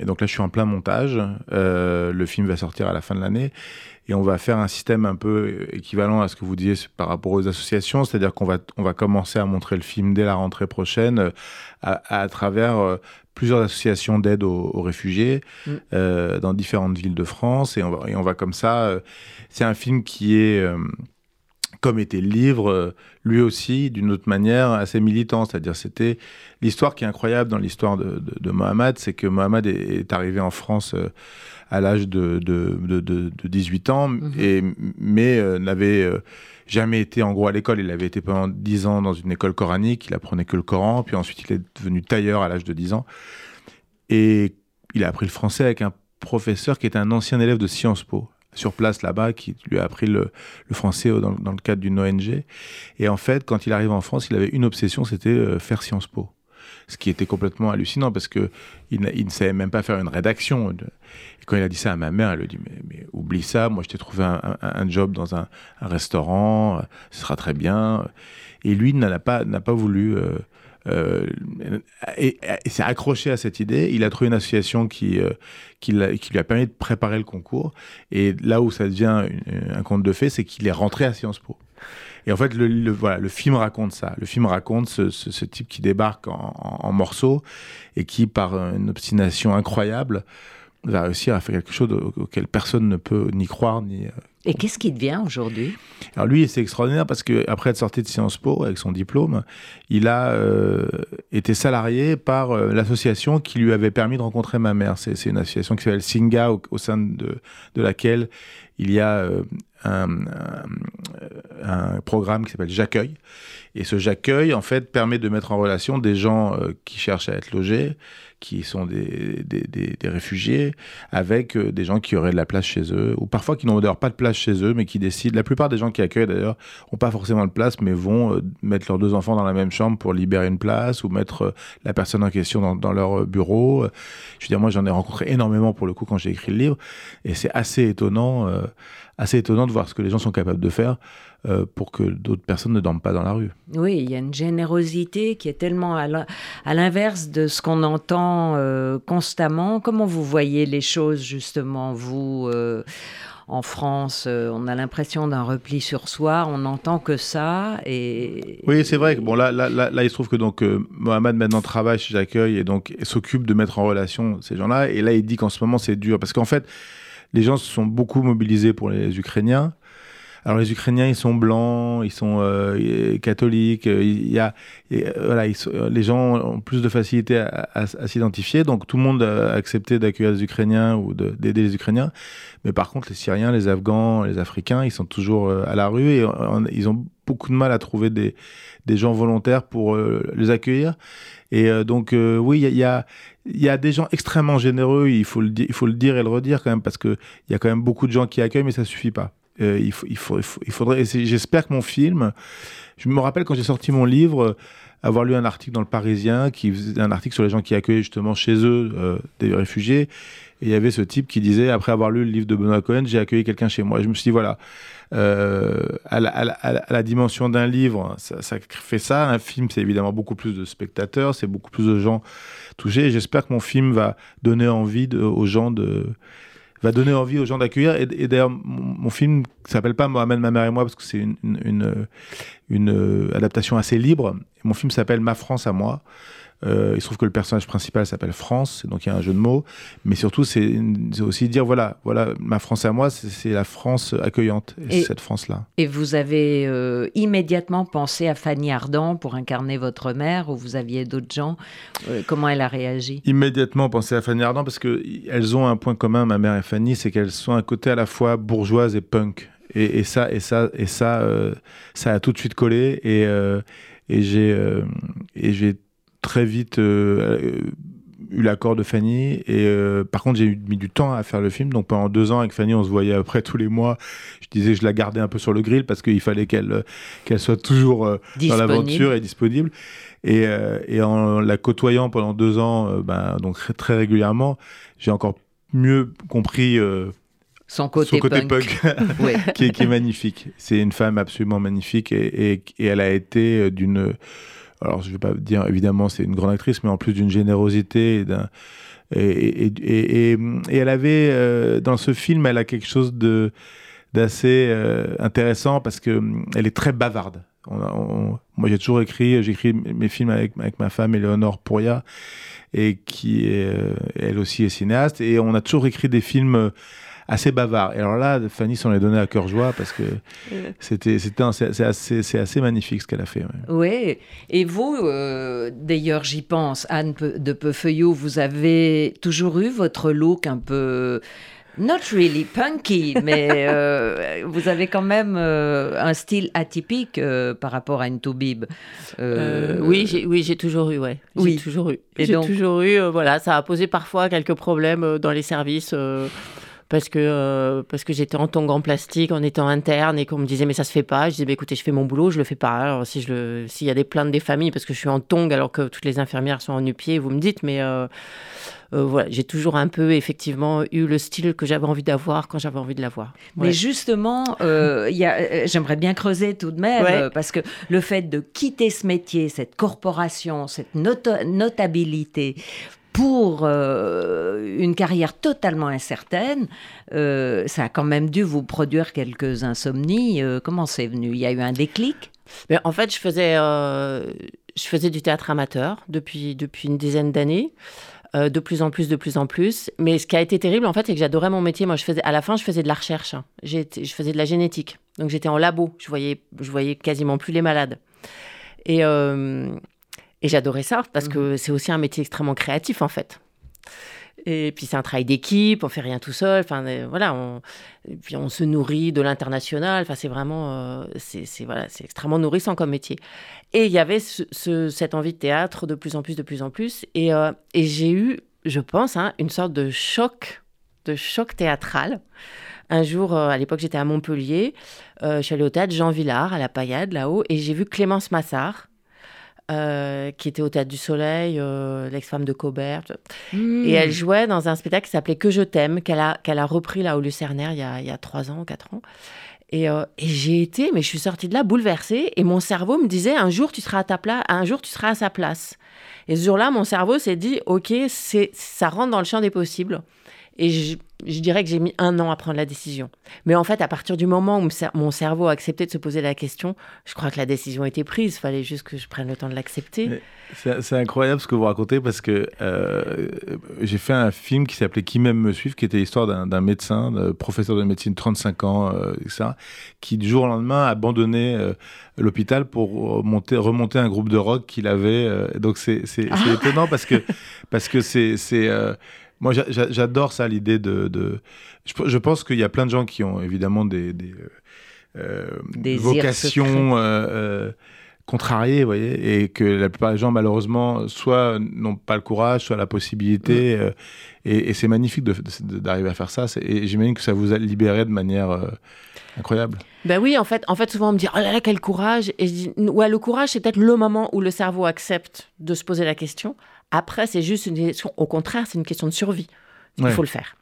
et, donc là, je suis en plein montage. Euh, le film va sortir à la fin de l'année. Et on va faire un système un peu équivalent à ce que vous disiez par rapport aux associations, c'est-à-dire qu'on va, on va commencer à montrer le film dès la rentrée prochaine euh, à, à, travers euh, plusieurs associations d'aide aux, aux, réfugiés mm. euh, dans différentes villes de France, et on va, et on va comme ça. C'est un film qui est comme était le livre, lui aussi, d'une autre manière, assez militant. C'est-à-dire, c'était l'histoire qui est incroyable dans l'histoire de, de, de, Mohamed, c'est que Mohamed est, est, arrivé en France à l'âge de, de, 18 ans, et, mais euh, n'avait euh, jamais été en gros à l'école. Il avait été pendant 10 ans dans une école coranique, il apprenait que le Coran, puis ensuite il est devenu tailleur à l'âge de 10 ans. Et il a appris le français avec un professeur qui était un ancien élève de Sciences Po sur place là-bas, qui lui a appris le, le français dans, dans, le cadre d'une ONG. Et en fait, quand il arrive en France, il avait une obsession, c'était euh, faire Sciences Po. Ce qui était complètement hallucinant parce que il, ne savait même pas faire une rédaction. Quand il a dit ça à ma mère, elle lui dit mais, oublie ça, moi je t'ai trouvé un, job dans un, restaurant, ce sera très bien. Et lui n'a pas voulu. Euh, euh, et, s'est accroché à cette idée. Il a trouvé une association qui, euh, qui, lui a permis de préparer le concours. Et là où ça devient un conte de fait, c'est qu'il est rentré à Sciences Po. Et en fait, le, le, voilà, le film raconte ça. Le film raconte ce, ce, ce type qui débarque en, en, en, morceaux et qui, par une obstination incroyable, va réussir à faire quelque chose auquel personne ne peut ni croire ni. euh, Et qu'est-ce qui devient aujourd'hui? Alors lui, c'est extraordinaire parce que après être sorti de Sciences Po avec son diplôme, il a euh, été salarié par euh, l'association qui lui avait permis de rencontrer ma mère. C'est une association qui s'appelle Singa, au, au, sein de, de laquelle il y a euh, un, programme qui s'appelle J'accueille. Et ce J'accueille, en fait, permet de mettre en relation des gens euh, qui cherchent à être logés, qui sont des, des, des, réfugiés, avec euh, des gens qui auraient de la place chez eux, ou parfois qui n'ont d'ailleurs pas de place chez eux, mais qui décident. La plupart des gens qui accueillent, d'ailleurs, n'ont pas forcément de place, mais vont euh, mettre leurs deux enfants dans la même chambre pour libérer une place, ou mettre la personne en question dans, leur bureau. Je veux dire, moi, j'en ai rencontré énormément pour le coup quand j'ai écrit le livre, et c'est assez étonnant, assez étonnant de voir ce que les gens sont capables de faire euh, pour que d'autres personnes ne dorment pas dans la rue. Oui, il y a une générosité qui est tellement à l'inverse de ce qu'on entend euh, constamment. Comment vous voyez les choses justement, vous euh, en France, euh, on a l'impression d'un repli sur soi, on n'entend que ça. Et... Oui, c'est vrai. Bon, là, là, là, il se trouve que donc, euh, Mohamed maintenant travaille chez J'accueille et donc s'occupe de mettre en relation ces gens-là. Et là, il dit qu'en ce moment, c'est dur parce qu'en fait, les gens se sont beaucoup mobilisés pour les Ukrainiens. Alors les Ukrainiens, ils sont blancs, ils sont euh, catholiques. Il y a, et, voilà, les gens ont plus de facilité à, s'identifier. Donc tout le monde a accepté d'accueillir les Ukrainiens ou d'aider les Ukrainiens. Mais par contre, les Syriens, les Afghans, les Africains, ils sont toujours euh, à la rue et ils ont beaucoup de mal à trouver des, gens volontaires pour euh, les accueillir. Et euh, donc, euh, oui, il y, y a, il y a des gens extrêmement généreux, il faut, le, il faut le dire et le redire quand même, parce qu'il y a quand même beaucoup de gens qui accueillent, mais ça suffit pas. Euh, il, faut, il, faut, il, faudrait. J'espère que mon film. Je me rappelle quand j'ai sorti mon livre, avoir lu un article dans le Parisien, qui faisait un article sur les gens qui accueillent justement chez eux euh, des réfugiés. Et il y avait ce type qui disait, après avoir lu le livre de Benoît Cohen, j'ai accueilli quelqu'un chez moi. Je me suis dit, voilà, euh, à, la, dimension d'un livre, ça, fait ça. Un film, c'est évidemment beaucoup plus de spectateurs, c'est beaucoup plus de gens touchés. J'espère que mon film va donner envie aux gens de va donner envie aux gens d'accueillir. Et, d'ailleurs, mon, film s'appelle pas Mohamed, ma mère et moi, parce que c'est une, une, une, une, adaptation assez libre. Mon film s'appelle Ma France à moi. Euh, il se trouve que le personnage principal s'appelle France, donc il y a un jeu de mots, mais surtout c'est aussi dire voilà, voilà, ma France à moi, c'est la France accueillante, et, et cette France-là. Et vous avez euh, immédiatement pensé à Fanny Ardant pour incarner votre mère, ou vous aviez d'autres gens? Euh, Comment elle a réagi? Immédiatement pensé à Fanny Ardant parce que elles ont un point commun, ma mère et Fanny, c'est qu'elles sont un côté à la fois bourgeoise et punk. Et, et ça, et ça, et ça, ça a tout de suite collé. Et, et j'ai, et j'ai très vite euh, eu l'accord de Fanny et euh, par contre j'ai mis du temps à faire le film. Donc pendant deux ans avec Fanny on se voyait après tous les mois. Je disais que je la gardais un peu sur le grill parce qu'il fallait qu'elle qu'elle soit toujours euh, dans l'aventure et disponible. Et, euh, et en la côtoyant pendant deux ans euh, ben, donc très, très régulièrement j'ai encore mieux compris son côté, son côté punk, punk oui. qui, est, qui, est, magnifique. C'est une femme absolument magnifique et, et, et elle a été d'une alors je ne vais pas dire évidemment c'est une grande actrice, mais en plus d'une générosité et d'un et, elle avait euh, dans ce film, elle a quelque chose d'assez intéressant parce que hum, elle est très bavarde. moi, j'ai toujours écrit, j'écris mes films avec, ma femme Éléonore Pouria, et qui est, elle aussi est cinéaste, et on a toujours écrit des films assez bavard. Et alors là, Fanny s'en est donné à cœur joie parce que c'était, c'était, c'est assez, c'est assez magnifique ce qu'elle a fait. Oui. Et vous, euh, d'ailleurs, j'y pense, Anne de Peufeuillot, vous avez toujours eu votre look un peu. Not really punky, mais euh, vous avez quand même euh, un style atypique par rapport à une Toubib. oui, j'ai, oui, j'ai toujours eu, ouais. J'ai toujours eu. Et j'ai toujours eu, voilà, ça a posé parfois quelques problèmes dans les services parce que, euh, parce que j'étais en tongs en plastique, en étant interne, et qu'on me disait, mais ça se fait pas. Je disais, bah, écoutez, je fais mon boulot, je le fais pas. Alors, si je s'il y a des plaintes des familles, parce que je suis en tongs alors que toutes les infirmières sont en nu-pied, vous me dites, mais euh, euh, voilà, j'ai toujours un peu, effectivement, eu le style que j'avais envie d'avoir quand j'avais envie de l'avoir. Mais justement, j'aimerais bien creuser tout de même, parce que le fait de quitter ce métier, cette corporation, cette notabilité, pour euh, une carrière totalement incertaine, euh, ça a quand même dû vous produire quelques insomnies. Euh, comment c'est venu? Il y a eu un déclic? Mais En fait, je faisais, je faisais du théâtre amateur depuis, depuis une dizaine d'années. de plus en plus, de plus en plus. Mais ce qui a été terrible, en fait, c'est que j'adorais mon métier. Moi, je faisais, à la fin, je faisais de la recherche. je faisais de la génétique. Donc, j'étais en labo. Je voyais, je voyais quasiment plus les malades. Et, et j'adorais ça parce que mhm. c'est aussi un métier extrêmement créatif en fait. Et puis c'est un travail d'équipe, on fait rien tout seul. Enfin euh, voilà, on, puis on se nourrit de l'international. Enfin c'est vraiment, euh, c'est voilà, c'est extrêmement nourrissant comme métier. Et il y avait ce, cette envie de théâtre de plus en plus, de plus en plus. Et, euh, et j'ai eu, je pense, hein, une sorte de choc, de choc théâtral. Un jour, à l'époque, j'étais à Montpellier. je suis allée au théâtre Jean Villard à la Paillade là-haut, et j'ai vu Clémence Massard euh, qui était au Théâtre du Soleil, euh, l'ex-femme de Cobert. Hmm. Et elle jouait dans un spectacle qui s'appelait Que je t'aime, qu'elle a, qu'elle a repris là au Lucernaire il y a, il y a 3 ans, 4 ans. Et, euh, et, j'ai été, mais je suis sortie de là bouleversée. Et mon cerveau me disait un jour tu seras à ta place, un jour tu seras à sa place. Et ce jour-là, mon cerveau s'est dit ok, c'est ça rentre dans le champ des possibles. Et je, je dirais que j'ai mis un an à prendre la décision. Mais en fait, à partir du moment où mon cerveau a accepté de se poser la question, je crois que la décision était prise. Il fallait juste que je prenne le temps de l'accepter. C'est incroyable ce que vous racontez parce que euh, j'ai fait un film qui s'appelait Qui m'aime me suivre, qui était l'histoire d'un médecin, de professeur de médecine, 35 ans, euh, etc., qui du jour au lendemain a abandonné euh, l'hôpital pour monter, remonter un groupe de rock qu'il avait. donc c'est ah. étonnant parce que parce que c'est moi, j'adore ça, l'idée de, Je, pense qu'il y a plein de gens qui ont évidemment des, des, euh, euh, vocations euh, contrariées, vous voyez, et que la plupart des gens, malheureusement, soit n'ont pas le courage, soit la possibilité. Mm. et, c'est magnifique d'arriver à faire ça. Et j'imagine que ça vous a libéré de manière incroyable. Ben oui, en fait, en fait, souvent on me dit oh là là quel courage. Et je dis ouais, le courage, c'est peut-être le moment où le cerveau accepte de se poser la question. Après, c'est juste une question, au contraire, c'est une question de survie. Il faut le faire.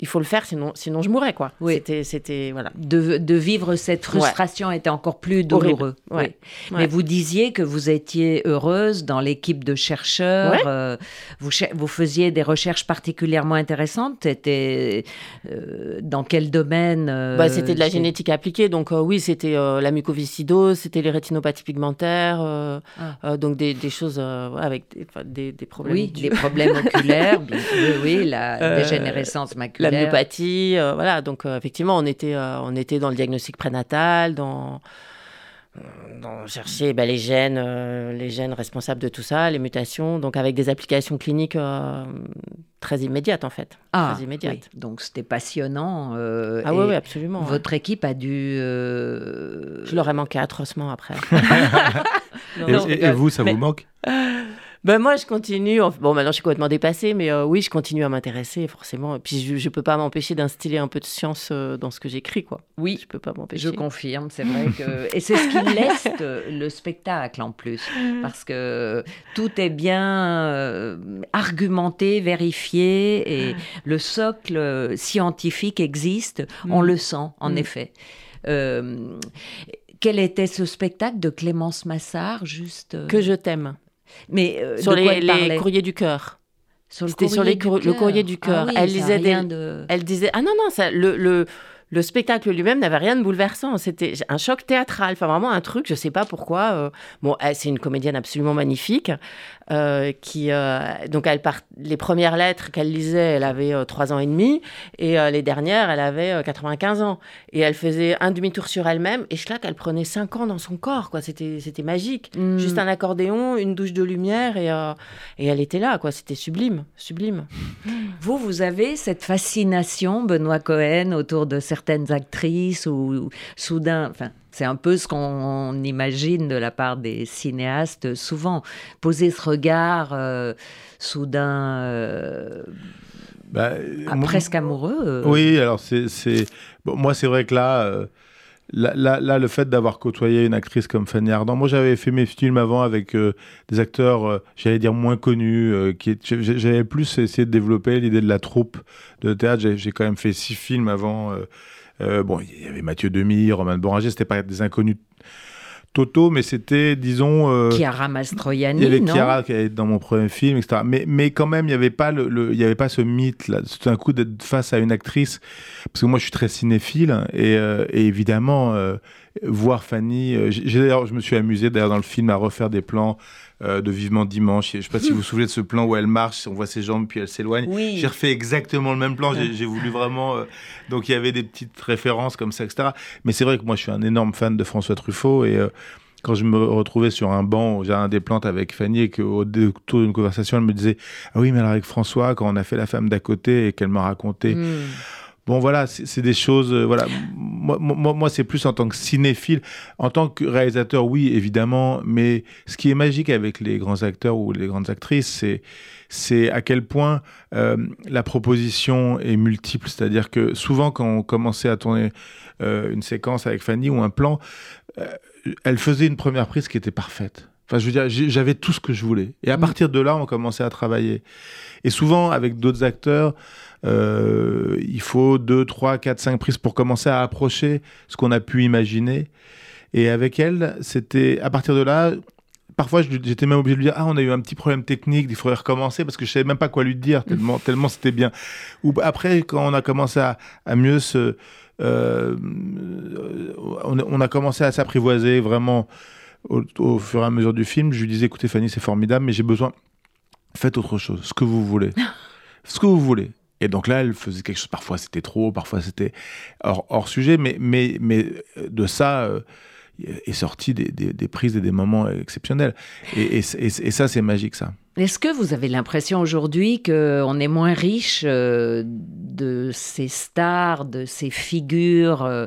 Il faut le faire, sinon, sinon je mourrais, quoi. Oui. C'était, voilà. De, de, vivre cette frustration était encore plus douloureux. Oui. Mais vous disiez que vous étiez heureuse dans l'équipe de chercheurs. Euh, vous, vous faisiez des recherches particulièrement intéressantes. C'était euh, dans quel domaine euh, bah, C'était de la génétique appliquée. Donc oui, c'était la mucoviscidose, c'était les rétinopathies pigmentaires. Ah. donc des, des choses avec des, des, problèmes. Oui, des problèmes oculaires. oui, la dégénérescence la myopathie, euh, voilà. Donc euh, effectivement, on était, euh, on était dans le diagnostic prénatal, dans, dans chercher ben, les gènes, les gènes responsables de tout ça, les mutations, donc avec des applications cliniques très immédiates en fait. Ah, très immédiates. donc c'était passionnant. ah oui, absolument. Votre équipe a dû. Je leur ai manqué atrocement après. et, vous, ça vous manque? Ben moi, je continue. Bon, maintenant, je suis complètement dépassée, mais euh, oui, je continue à m'intéresser, forcément. Et puis, je ne peux pas m'empêcher d'instiller un peu de science euh, dans ce que j'écris, quoi. Oui, je peux pas m'empêcher. Je confirme, c'est vrai que... Et c'est ce qui laisse le spectacle, en plus. Parce que tout est bien euh, argumenté, vérifié, et le socle scientifique existe. On mm. le sent, en mm. effet. quel était ce spectacle de Clémence Massard, juste Que je t'aime. Mais euh, sur les, courriers du cœur. C'était sur les le courrier du cœur. Ah elle disait de... elle disait ah non non ça, le, le le spectacle lui-même n'avait rien de bouleversant. C'était un choc théâtral, enfin vraiment un truc, je sais pas pourquoi. euh, bon, elle, c'est une comédienne absolument magnifique. euh, qui euh, donc elle part, les premières lettres qu'elle lisait, elle avait euh, trois ans et demi, et les dernières, elle avait euh, 95 ans. Et elle faisait un demi-tour sur elle-même, et là qu'elle prenait cinq ans dans son corps, quoi. C'était c'était magique. Mm. Juste un accordéon, une douche de lumière, et, et elle était là, quoi. C'était sublime, sublime. Vous, vous avez cette fascination, Benoît Cohen, autour de certaines actrices ou soudain, enfin, c'est un peu ce qu'on imagine de la part des cinéastes souvent, poser ce regard euh, soudain, euh, Bah, ah, moi- presque amoureux. euh. Oui, alors c'est. Bon, moi c'est vrai que là, là, là, là, le fait d'avoir côtoyé une actrice comme Fanny Ardant, moi j'avais fait mes films avant avec euh, des acteurs, euh, j'allais dire moins connus, euh, qui, j'avais plus essayé de développer l'idée de la troupe de théâtre. J'ai, quand même fait six films avant. bon, il y avait Mathieu Demy, Roman Boranger, c'était pas des inconnus totaux, mais c'était, disons. euh, Chiara Mastroianni, il y avait non Chiara qui était dans mon premier film, etc. Mais, mais quand même, il n'y avait, pas le, le- il y avait pas ce mythe, là, tout d'un coup, d'être face à une actrice. Parce que moi, je suis très cinéphile. Et, euh, et évidemment, euh, voir Fanny. euh, j'ai d'ailleurs, je me suis amusé, d'ailleurs, dans le film, à refaire des plans euh, de Vivement Dimanche. Je ne sais pas si vous vous souvenez de ce plan où elle marche, on voit ses jambes, puis elle s'éloigne. Oui. J'ai refait exactement le même plan. J'ai j'ai voulu vraiment. euh, donc il y avait des petites références comme ça, etc. Mais c'est vrai que moi, je suis un énorme fan de François Truffaut et. euh, quand je me retrouvais sur un banc, j'ai un des plantes avec Fanny et qu'au détour d'une conversation, elle me disait Ah oui, mais alors avec François, quand on a fait La femme d'à côté et qu'elle m'a raconté. Mm. Bon, voilà, c'est des choses. euh, voilà. Moi, moi, moi, c'est plus en tant que cinéphile. En tant que réalisateur, oui, évidemment. Mais ce qui est magique avec les grands acteurs ou les grandes actrices, c'est c'est à quel point euh, la proposition est multiple. C'est-à-dire que souvent, quand on commençait à tourner euh, une séquence avec Fanny ou un plan, elle faisait une première prise qui était parfaite. Enfin, je veux dire, j'avais tout ce que je voulais. Et à Mm. partir de là, on commençait à travailler. Et souvent, avec d'autres acteurs, euh, il faut 2, 3, 4, 5 prises pour commencer à approcher ce qu'on a pu imaginer. Et avec elle, c'était à partir de là, parfois j'étais même obligé de lui dire Ah, on a eu un petit problème technique, il faudrait recommencer parce que je savais même pas quoi lui dire, tellement, tellement c'était bien. Ou après, quand on a commencé à, à mieux se. euh, on, a- on a commencé à s'apprivoiser vraiment au, au fur et à mesure du film. Je lui disais Écoutez, Fanny, c'est formidable, mais j'ai besoin. Faites autre chose, ce que vous voulez. ce que vous voulez. Et donc là, elle faisait quelque chose. Parfois, c'était trop, parfois, c'était hors, sujet. Mais, mais, mais euh, de ça euh, est sorti des, des- prises et des moments exceptionnels. Et, ça, c'est magique, ça. Est-ce que vous avez l'impression aujourd'hui qu'on est moins riche euh, de ces stars, de ces figures euh,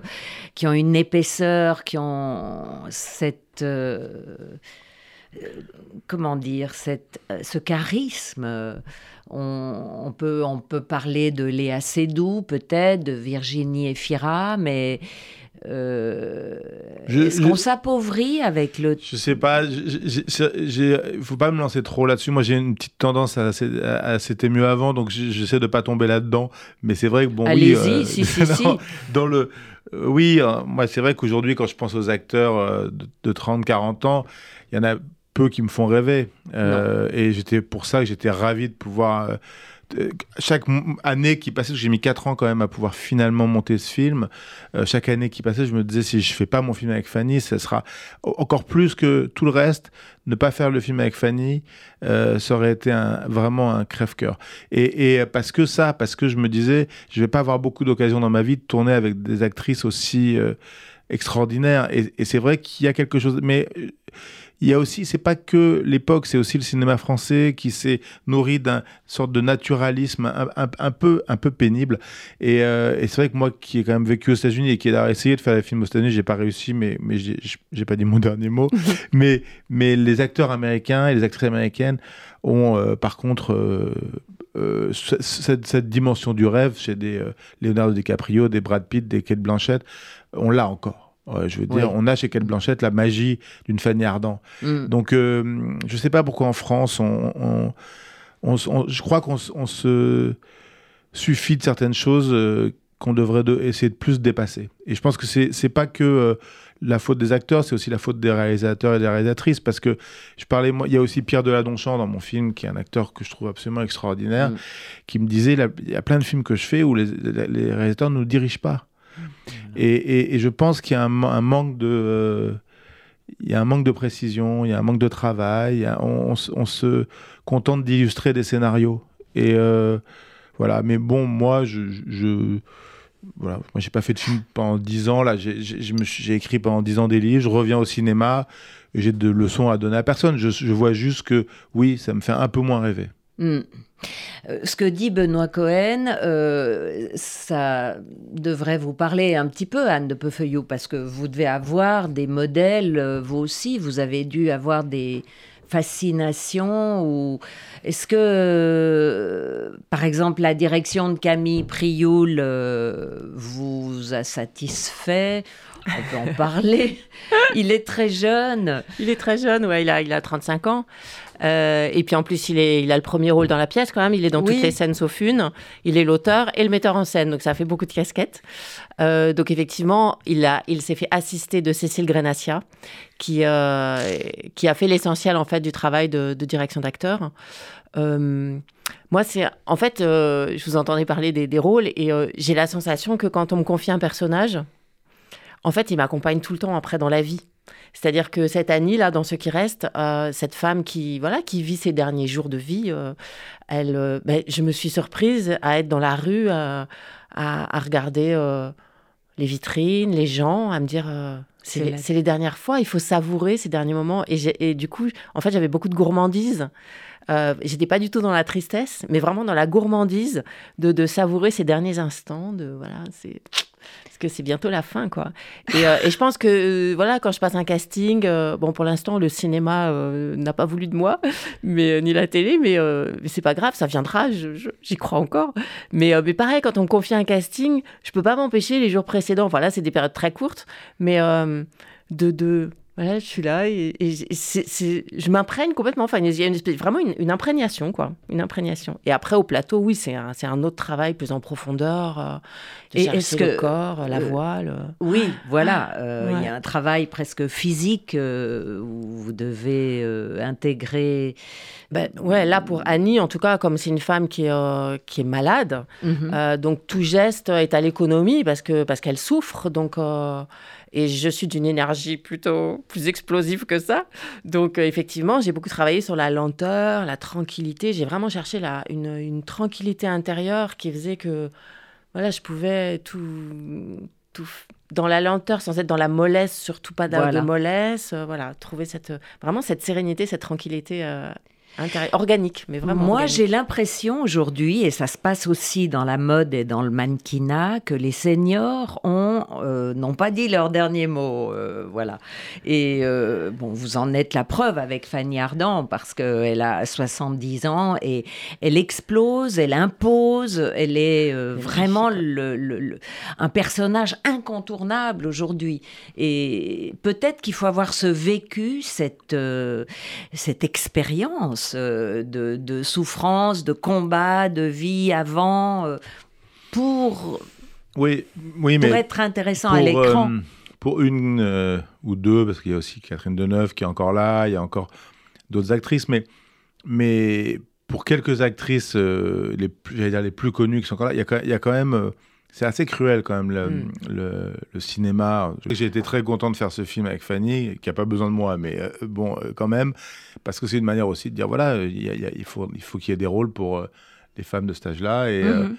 qui ont une épaisseur, qui ont cette... comment dire, cette, ce charisme on, on peut, on peut parler de Léa Seydoux, peut-être, de Virginie Efira, mais euh, est-ce qu'on s'appauvrit avec le... Je sais pas, il faut pas me lancer trop là-dessus. Moi, j'ai une petite tendance à, à, à c'était mieux avant, donc j'essaie de pas tomber là-dedans. Mais c'est vrai que bon, oui, Allez-y, si, si, si. non, dans le, euh, oui, euh, moi, c'est vrai qu'aujourd'hui, quand je pense aux acteurs euh, de, de 30, 40 ans, il y en a peu qui me font rêver. Euh, et j'étais pour ça que j'étais ravi de pouvoir. euh, chaque année qui passait, j'ai mis 4 ans quand même à pouvoir finalement monter ce film, euh, chaque année qui passait, je me disais si je fais pas mon film avec Fanny, ça sera encore plus que tout le reste. Ne pas faire le film avec Fanny, ça aurait été un- vraiment un crève-cœur. Et, et parce que ça, parce que je me disais, je vais pas avoir beaucoup d'occasions dans ma vie de tourner avec des actrices aussi extraordinaires. Et, et c'est vrai qu'il y a quelque chose, mais il y a aussi, c'est pas que l'époque, c'est aussi le cinéma français qui s'est nourri d'un sorte de naturalisme un, un- un peu, un peu pénible. Et, euh, et c'est vrai que moi, qui ai quand même vécu aux États-Unis et qui ai essayé de faire des films aux États-Unis, j'ai pas réussi, mais, mais j'ai pas dit mon dernier mot. mais, mais les acteurs américains et les actrices américaines ont, euh, par contre, euh, euh, ce- cette, cette dimension du rêve chez des euh, Leonardo DiCaprio, des Brad Pitt, des Kate Blanchett, on l'a encore. Je veux dire, Oui. on a chez Kate Blanchett la magie d'une Fanny Ardant. Mm. Donc, euh, je sais pas pourquoi en France, on, on- on s- on- je crois qu'on se suffit de certaines choses euh, qu'on devrait de- essayer de plus dépasser. Et je pense que c'est c'est pas que euh, la faute des acteurs, c'est aussi la faute des réalisateurs et des réalisatrices. Parce que je parlais, moi, il y a aussi Pierre Deladonchamp dans mon film, qui est un acteur que je trouve absolument extraordinaire, Mm. qui me disait, il y a plein de films que je fais où les, les réalisateurs ne nous dirigent pas. Et, je pense qu'il y a un, manque de... il y a un manque de précision, il y a un manque de travail, on, se contente d'illustrer des scénarios. Et voilà, mais bon, moi, je, je voilà, moi j'ai pas fait de film pendant dix ans. Là, j'ai écrit pendant dix ans des livres. Je reviens au cinéma. J'ai de leçons à donner à personne. Je, vois juste que oui, ça me fait un peu moins rêver. Hmm. Euh, ce que dit Benoît Cohen, euh, ça devrait vous parler un petit peu, Anne de Peufeuillot, parce que vous devez avoir des modèles, euh, vous aussi, vous avez dû avoir des, fascination ou est-ce que, par exemple, la direction de Camille Prioul vous a satisfait On peut en parler. il est très jeune. Il est très jeune, ouais, il a, il a 35 ans. Euh, et puis en plus, il, est, il a le premier rôle dans la pièce quand même. Il est dans toutes les scènes sauf une. Il est l'auteur et le metteur en scène. Donc ça fait beaucoup de casquettes. Euh, donc effectivement, il, a, il s'est fait assister de Cécile Grenassia, qui, euh, qui a fait l'essentiel en fait du travail de, direction d'acteur. moi, c'est en fait, je vous entendais parler des, des rôles et j'ai la sensation que quand on me confie un personnage, en fait, il m'accompagne tout le temps après dans la vie. C'est-à-dire que cette Annie, là, dans ce qui reste, euh, cette femme qui, voilà, qui vit ses derniers jours de vie, euh, elle, euh, ben, je me suis surprise à être dans la rue, à, regarder les vitrines, les gens, à me dire, c'est les, les, dernières fois, il faut savourer ces derniers moments. Et, et du coup, en fait, j'avais beaucoup de gourmandise. J'étais pas du tout dans la tristesse, mais vraiment dans la gourmandise de, de savourer ces derniers instants. De voilà, c'est que c'est bientôt la fin, quoi. Et, euh, je pense que, euh, voilà, quand je passe un casting, euh, bon, pour l'instant, le cinéma n'a pas voulu de moi, mais ni la télé, mais, c'est pas grave, ça viendra, j'y crois encore. Mais, mais pareil, quand on me confie un casting, je peux pas m'empêcher les jours précédents, voilà, c'est des périodes très courtes, mais de, de voilà, je suis là et, je m'imprègne complètement. Enfin, il y a une espèce, vraiment une, imprégnation, quoi. Une imprégnation. Et après, au plateau, oui, c'est un, un, autre travail plus en profondeur. Euh, et est-ce que le corps, la euh, voile Oui, voilà. Euh, il y a un travail presque physique où vous devez intégrer. Ben, ouais, là, pour Annie, en tout cas, comme c'est une femme qui est, qui est malade, mhm. donc tout geste est à l'économie parce qu'elle parce qu'elle souffre. Donc. Et je suis d'une énergie plutôt plus explosive que ça. Donc, euh, effectivement, j'ai beaucoup travaillé sur la lenteur, la tranquillité. J'ai vraiment cherché la, une, une, tranquillité intérieure qui faisait que voilà, je pouvais tout, tout dans la lenteur sans être dans la mollesse, surtout pas de mollesse. Euh, voilà, trouver cette, vraiment cette sérénité, cette tranquillité euh, organique, mais vraiment. Moi, j'ai l'impression aujourd'hui, et ça se passe aussi dans la mode et dans le mannequinat, que les seniors ont euh, n'ont pas dit leur dernier mot, euh, voilà. Et euh, bon, vous en êtes la preuve avec Fanny Ardant parce qu'elle a 70 ans et elle explose, elle impose, elle est vraiment le, un personnage incontournable aujourd'hui. Et peut-être qu'il faut avoir ce vécu, cette cette expérience euh, de, souffrance, de combat, de vie avant, euh, pour, oui, oui, mais être intéressant à l'écran. Euh, pour une ou deux, parce qu'il y a aussi Catherine Deneuve qui est encore là, il y a encore d'autres actrices, mais, mais pour quelques actrices, les, dire les plus connues qui sont encore là, il y a, il y a quand même c'est assez cruel quand même hmm. le, le, cinéma. J'ai été très content de faire ce film avec Fanny, qui n'a pas besoin de moi, mais euh, bon, euh, quand même, parce que c'est une manière aussi de dire voilà, il, faut il faut qu'il y ait des rôles pour euh, les femmes de cet âge-là. Et, hmm.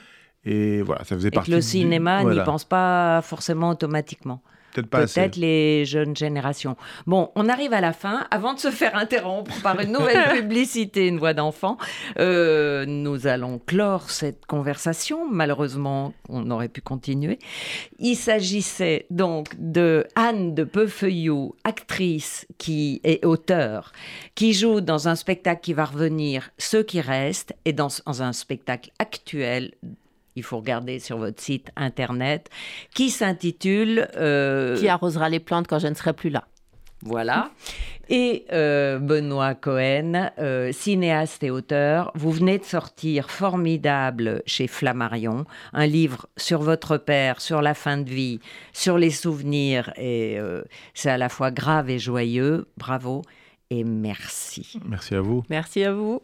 et voilà, ça faisait partie. le cinéma n'y pense pas forcément automatiquement. Peut-être les jeunes générations. Bon, on arrive à la fin. Avant de se faire interrompre par une nouvelle publicité, une voix d'enfant, euh, nous allons clore cette conversation. Malheureusement, on aurait pu continuer. Il s'agissait donc de Anne de Peufeuillou, actrice qui est auteur, qui joue dans un spectacle qui va revenir, Ceux qui restent, et dans un spectacle actuel il faut regarder sur votre site internet, qui s'intitule... Euh, qui arrosera les plantes quand je ne serai plus là. Voilà. Et euh, Benoît Cohen, euh, cinéaste et auteur, vous venez de sortir formidable chez Flammarion, un livre sur votre père, sur la fin de vie, sur les souvenirs, et c'est à la fois grave et joyeux. Bravo et merci. Merci à vous. Merci à vous.